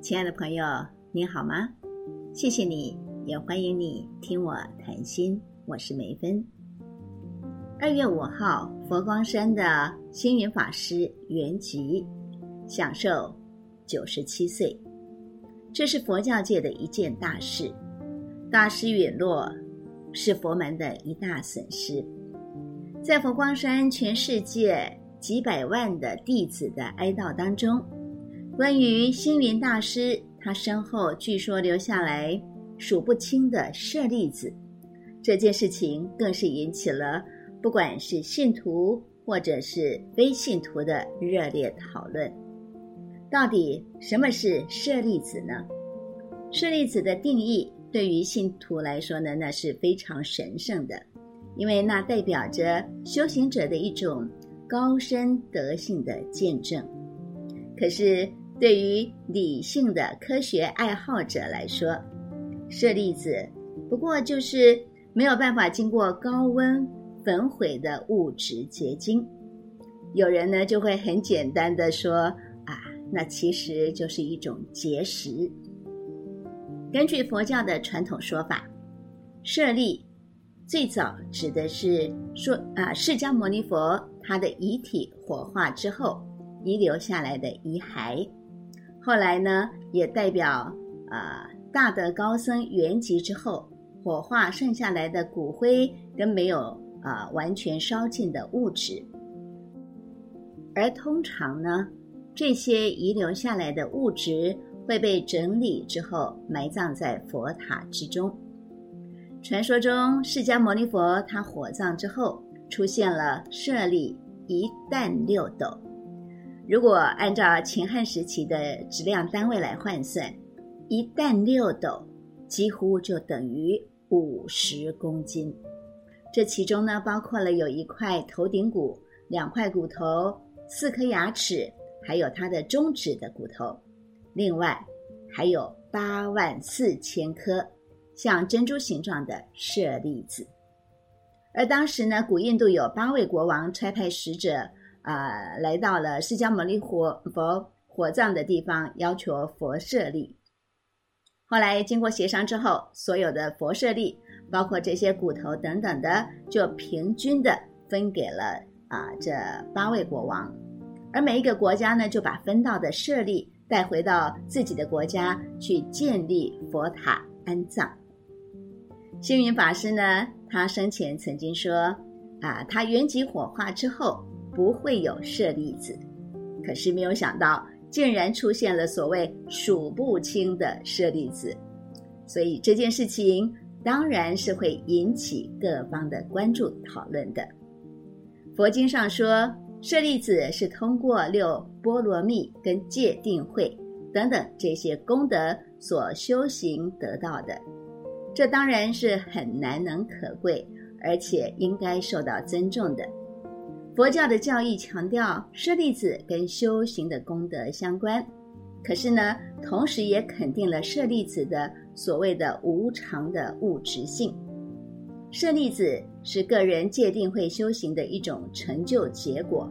亲爱的朋友，你好吗？谢谢你，也欢迎你听我谈心。我是梅芬。二月五号，佛光山的星云法师圆寂，享受九十七岁。这是佛教界的一件大事。大师陨落，是佛门的一大损失。在佛光山全世界几百万的弟子的哀悼当中。关于星云大师，他身后据说留下来数不清的舍利子，这件事情更是引起了不管是信徒或者是非信徒的热烈讨论。到底什么是舍利子呢？舍利子的定义对于信徒来说呢，那是非常神圣的，因为那代表着修行者的一种高深德性的见证。可是。对于理性的科学爱好者来说，舍利子不过就是没有办法经过高温焚毁的物质结晶。有人呢就会很简单的说：“啊，那其实就是一种结石。”根据佛教的传统说法，舍利最早指的是说啊，释迦牟尼佛他的遗体火化之后遗留下来的遗骸。后来呢，也代表啊大德高僧圆寂之后，火化剩下来的骨灰跟没有啊完全烧尽的物质。而通常呢，这些遗留下来的物质会被整理之后埋葬在佛塔之中。传说中，释迦牟尼佛他火葬之后，出现了舍利一担六斗。如果按照秦汉时期的质量单位来换算，一担六斗几乎就等于五十公斤。这其中呢，包括了有一块头顶骨、两块骨头、四颗牙齿，还有它的中指的骨头。另外，还有八万四千颗像珍珠形状的舍利子。而当时呢，古印度有八位国王差派使者。啊，来到了释迦牟尼佛佛火葬的地方，要求佛舍利。后来经过协商之后，所有的佛舍利，包括这些骨头等等的，就平均的分给了啊这八位国王。而每一个国家呢，就把分到的舍利带回到自己的国家去建立佛塔安葬。星云法师呢，他生前曾经说啊，他原籍火化之后。不会有舍利子，可是没有想到，竟然出现了所谓数不清的舍利子，所以这件事情当然是会引起各方的关注讨论的。佛经上说，舍利子是通过六波罗蜜跟戒定慧等等这些功德所修行得到的，这当然是很难能可贵，而且应该受到尊重的。佛教的教义强调舍利子跟修行的功德相关，可是呢，同时也肯定了舍利子的所谓的无常的物质性。舍利子是个人界定会修行的一种成就结果，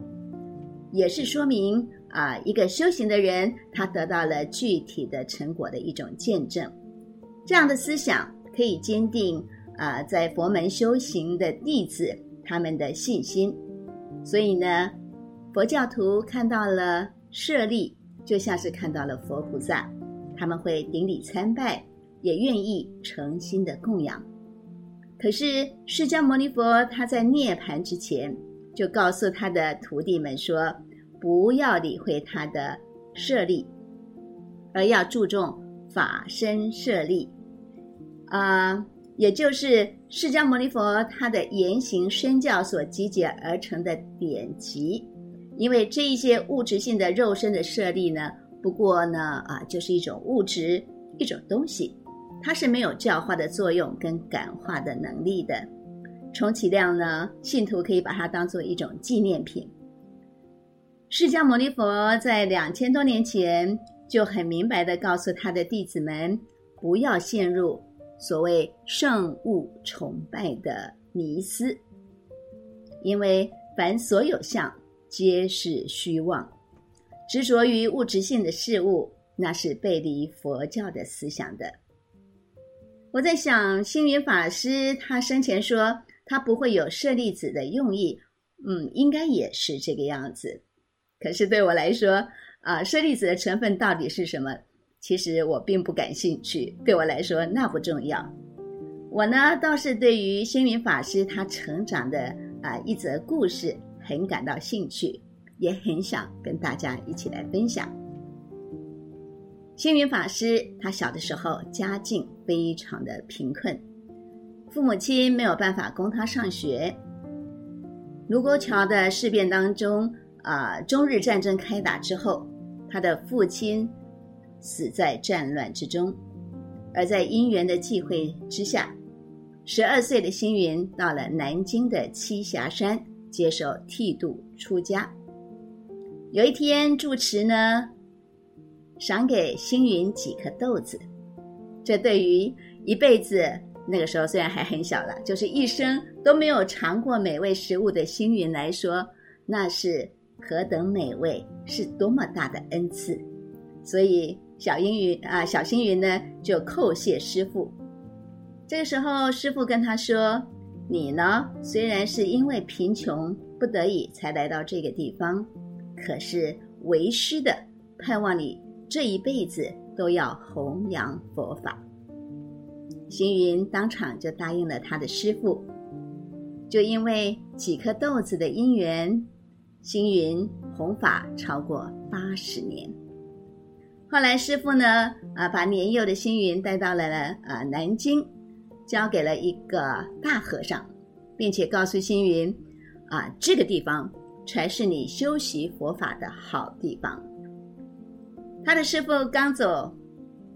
也是说明啊，一个修行的人他得到了具体的成果的一种见证。这样的思想可以坚定啊，在佛门修行的弟子他们的信心。所以呢，佛教徒看到了舍利，就像是看到了佛菩萨，他们会顶礼参拜，也愿意诚心的供养。可是释迦牟尼佛他在涅盘之前，就告诉他的徒弟们说，不要理会他的舍利，而要注重法身舍利，啊。也就是释迦牟尼佛他的言行身教所集结而成的典籍，因为这一些物质性的肉身的设立呢，不过呢啊，就是一种物质一种东西，它是没有教化的作用跟感化的能力的，充其量呢，信徒可以把它当做一种纪念品。释迦牟尼佛在两千多年前就很明白的告诉他的弟子们，不要陷入。所谓圣物崇拜的迷思，因为凡所有相皆是虚妄，执着于物质性的事物，那是背离佛教的思想的。我在想，星云法师他生前说他不会有舍利子的用意，嗯，应该也是这个样子。可是对我来说，啊，舍利子的成分到底是什么？其实我并不感兴趣。对我来说，那不重要。我呢，倒是对于星云法师他成长的啊一则故事很感到兴趣，也很想跟大家一起来分享。星云法师他小的时候家境非常的贫困，父母亲没有办法供他上学。卢沟桥的事变当中。啊！中日战争开打之后，他的父亲死在战乱之中，而在因缘的际会之下，十二岁的星云到了南京的栖霞山接受剃度出家。有一天，住持呢赏给星云几颗豆子，这对于一辈子那个时候虽然还很小了，就是一生都没有尝过美味食物的星云来说，那是。何等美味，是多么大的恩赐！所以小英云啊，小星云呢就叩谢师傅。这个时候，师傅跟他说：“你呢，虽然是因为贫穷不得已才来到这个地方，可是为师的盼望你这一辈子都要弘扬佛法。”星云当场就答应了他的师傅。就因为几颗豆子的因缘。星云弘法超过八十年，后来师傅呢啊，把年幼的星云带到了啊南京，交给了一个大和尚，并且告诉星云啊，这个地方才是你修习佛法的好地方。他的师傅刚走，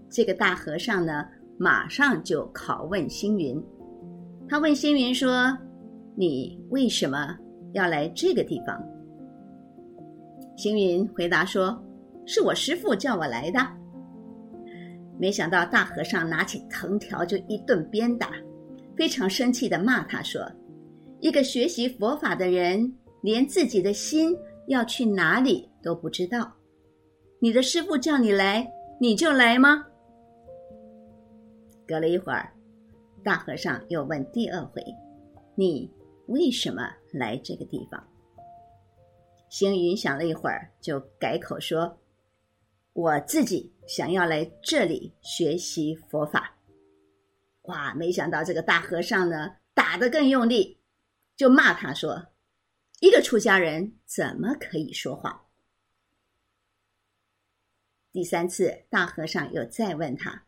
这个大和尚呢，马上就拷问星云，他问星云说：“你为什么要来这个地方？”星云回答说：“是我师父叫我来的。”没想到大和尚拿起藤条就一顿鞭打，非常生气的骂他说：“一个学习佛法的人，连自己的心要去哪里都不知道。你的师父叫你来，你就来吗？”隔了一会儿，大和尚又问第二回：“你为什么来这个地方？”星云想了一会儿，就改口说：“我自己想要来这里学习佛法。”哇！没想到这个大和尚呢，打得更用力，就骂他说：“一个出家人怎么可以说谎？”第三次，大和尚又再问他：“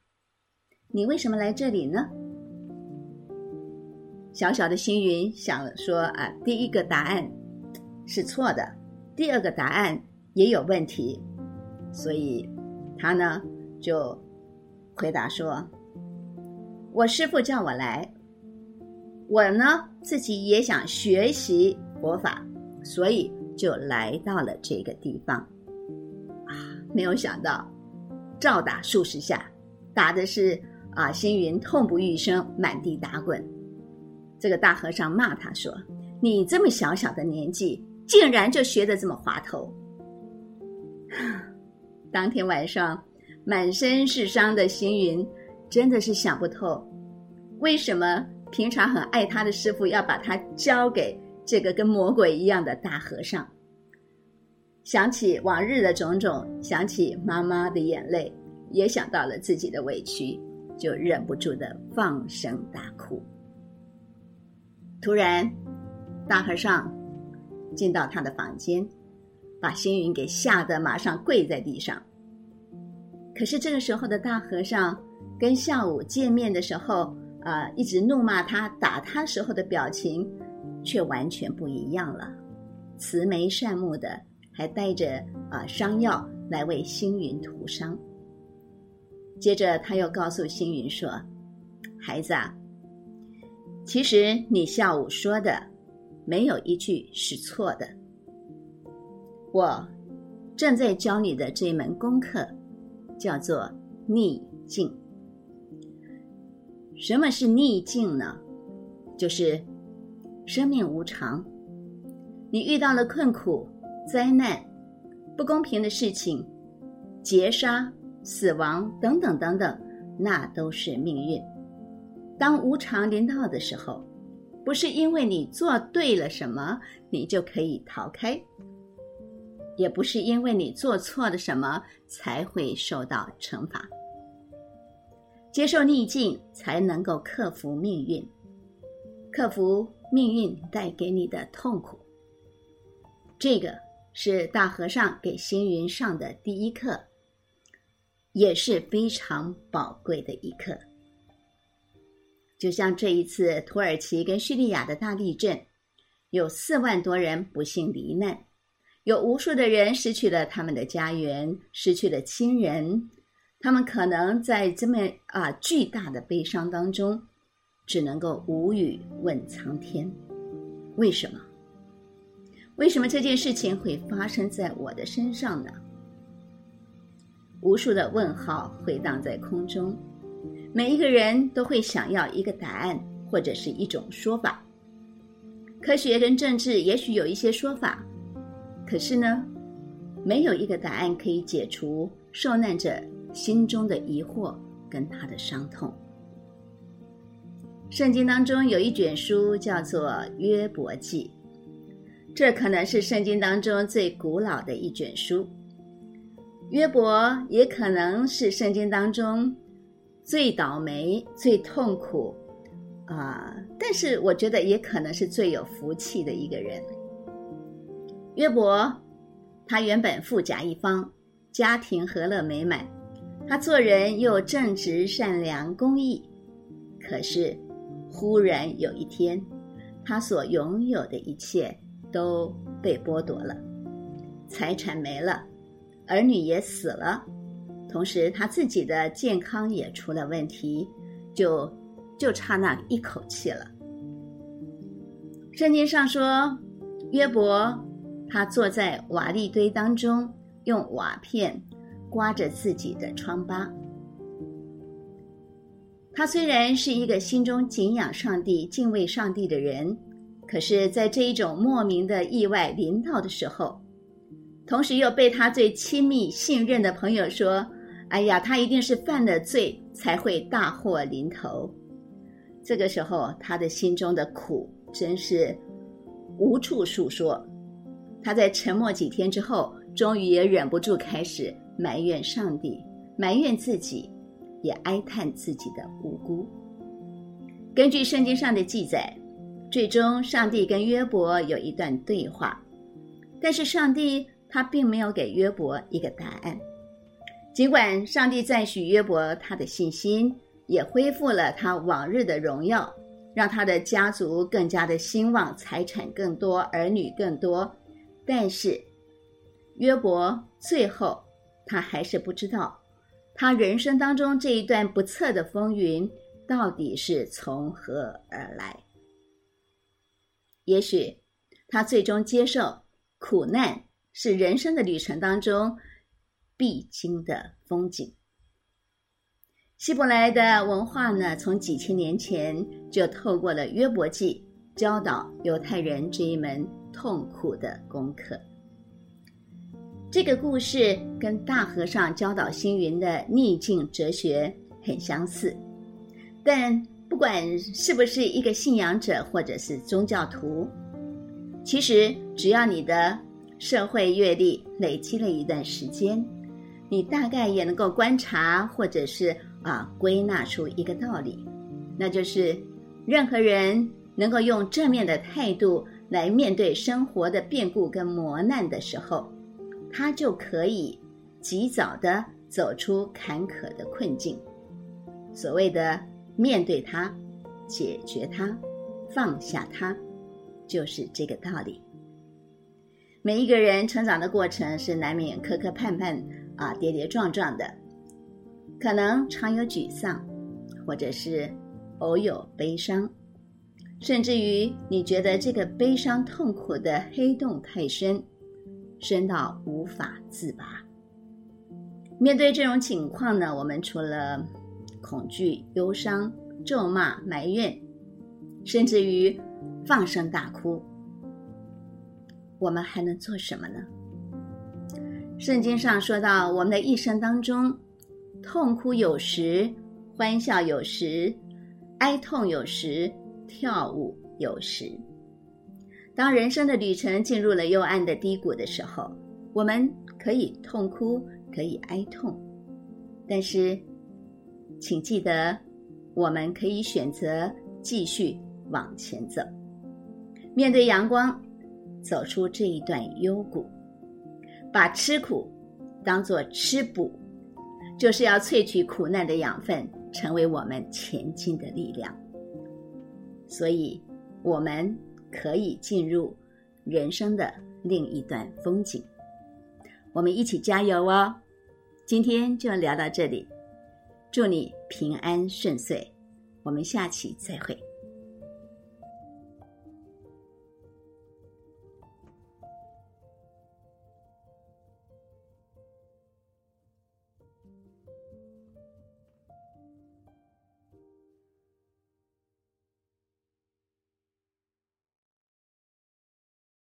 你为什么来这里呢？”小小的星云想说：“啊，第一个答案是错的。”第二个答案也有问题，所以他呢就回答说：“我师父叫我来，我呢自己也想学习佛法，所以就来到了这个地方。啊，没有想到照打数十下，打的是啊星云痛不欲生，满地打滚。这个大和尚骂他说：‘你这么小小的年纪。’竟然就学得这么滑头。当天晚上，满身是伤的星云真的是想不透，为什么平常很爱他的师傅要把他交给这个跟魔鬼一样的大和尚。想起往日的种种，想起妈妈的眼泪，也想到了自己的委屈，就忍不住的放声大哭。突然，大和尚。进到他的房间，把星云给吓得马上跪在地上。可是这个时候的大和尚跟下午见面的时候，啊，一直怒骂他、打他时候的表情，却完全不一样了，慈眉善目的，还带着啊伤药来为星云涂伤。接着他又告诉星云说：“孩子啊，其实你下午说的。”没有一句是错的。我正在教你的这门功课叫做逆境。什么是逆境呢？就是生命无常，你遇到了困苦、灾难、不公平的事情、劫杀、死亡等等等等，那都是命运。当无常临到的时候，不是因为你做对了什么，你就可以逃开；也不是因为你做错了什么才会受到惩罚。接受逆境，才能够克服命运，克服命运带给你的痛苦。这个是大和尚给星云上的第一课，也是非常宝贵的一课。就像这一次土耳其跟叙利亚的大地震，有四万多人不幸罹难，有无数的人失去了他们的家园，失去了亲人。他们可能在这么啊巨大的悲伤当中，只能够无语问苍天：为什么？为什么这件事情会发生在我的身上呢？无数的问号回荡在空中，每一个人都会想要一个答案或者是一种说法。科学跟政治也许有一些说法，可是呢，没有一个答案可以解除受难者。心中的疑惑跟他的伤痛。圣经当中有一卷书叫做《约伯记》，这可能是圣经当中最古老的一卷书。约伯也可能是圣经当中最倒霉、最痛苦啊，但是我觉得也可能是最有福气的一个人。约伯，他原本富甲一方，家庭和乐美满。他做人又正直、善良、公义，可是忽然有一天，他所拥有的一切都被剥夺了，财产没了，儿女也死了，同时他自己的健康也出了问题，就就差那一口气了。圣经上说，约伯他坐在瓦砾堆当中，用瓦片。刮着自己的疮疤。他虽然是一个心中敬仰上帝、敬畏上帝的人，可是，在这一种莫名的意外临到的时候，同时又被他最亲密、信任的朋友说：“哎呀，他一定是犯了罪才会大祸临头。”这个时候，他的心中的苦真是无处诉说。他在沉默几天之后，终于也忍不住开始。埋怨上帝，埋怨自己，也哀叹自己的无辜。根据圣经上的记载，最终上帝跟约伯有一段对话，但是上帝他并没有给约伯一个答案。尽管上帝赞许约伯他的信心，也恢复了他往日的荣耀，让他的家族更加的兴旺，财产更多，儿女更多，但是约伯最后。他还是不知道，他人生当中这一段不测的风云到底是从何而来。也许他最终接受苦难是人生的旅程当中必经的风景。希伯来的文化呢，从几千年前就透过了约伯记教导犹太人这一门痛苦的功课。这个故事跟大和尚教导星云的逆境哲学很相似，但不管是不是一个信仰者或者是宗教徒，其实只要你的社会阅历累积了一段时间，你大概也能够观察或者是啊归纳出一个道理，那就是任何人能够用正面的态度来面对生活的变故跟磨难的时候。他就可以及早的走出坎坷的困境。所谓的面对它、解决它、放下它，就是这个道理。每一个人成长的过程是难免磕磕绊绊啊，跌跌撞撞的，可能常有沮丧，或者是偶有悲伤，甚至于你觉得这个悲伤痛苦的黑洞太深。深到无法自拔。面对这种情况呢，我们除了恐惧、忧伤、咒骂、埋怨，甚至于放声大哭，我们还能做什么呢？圣经上说到，我们的一生当中痛哭有时，欢笑有时，哀痛有时，跳舞有时。当人生的旅程进入了幽暗的低谷的时候，我们可以痛哭，可以哀痛，但是，请记得，我们可以选择继续往前走，面对阳光，走出这一段幽谷，把吃苦当作吃补，就是要萃取苦难的养分，成为我们前进的力量。所以，我们。可以进入人生的另一段风景，我们一起加油哦！今天就聊到这里，祝你平安顺遂，我们下期再会。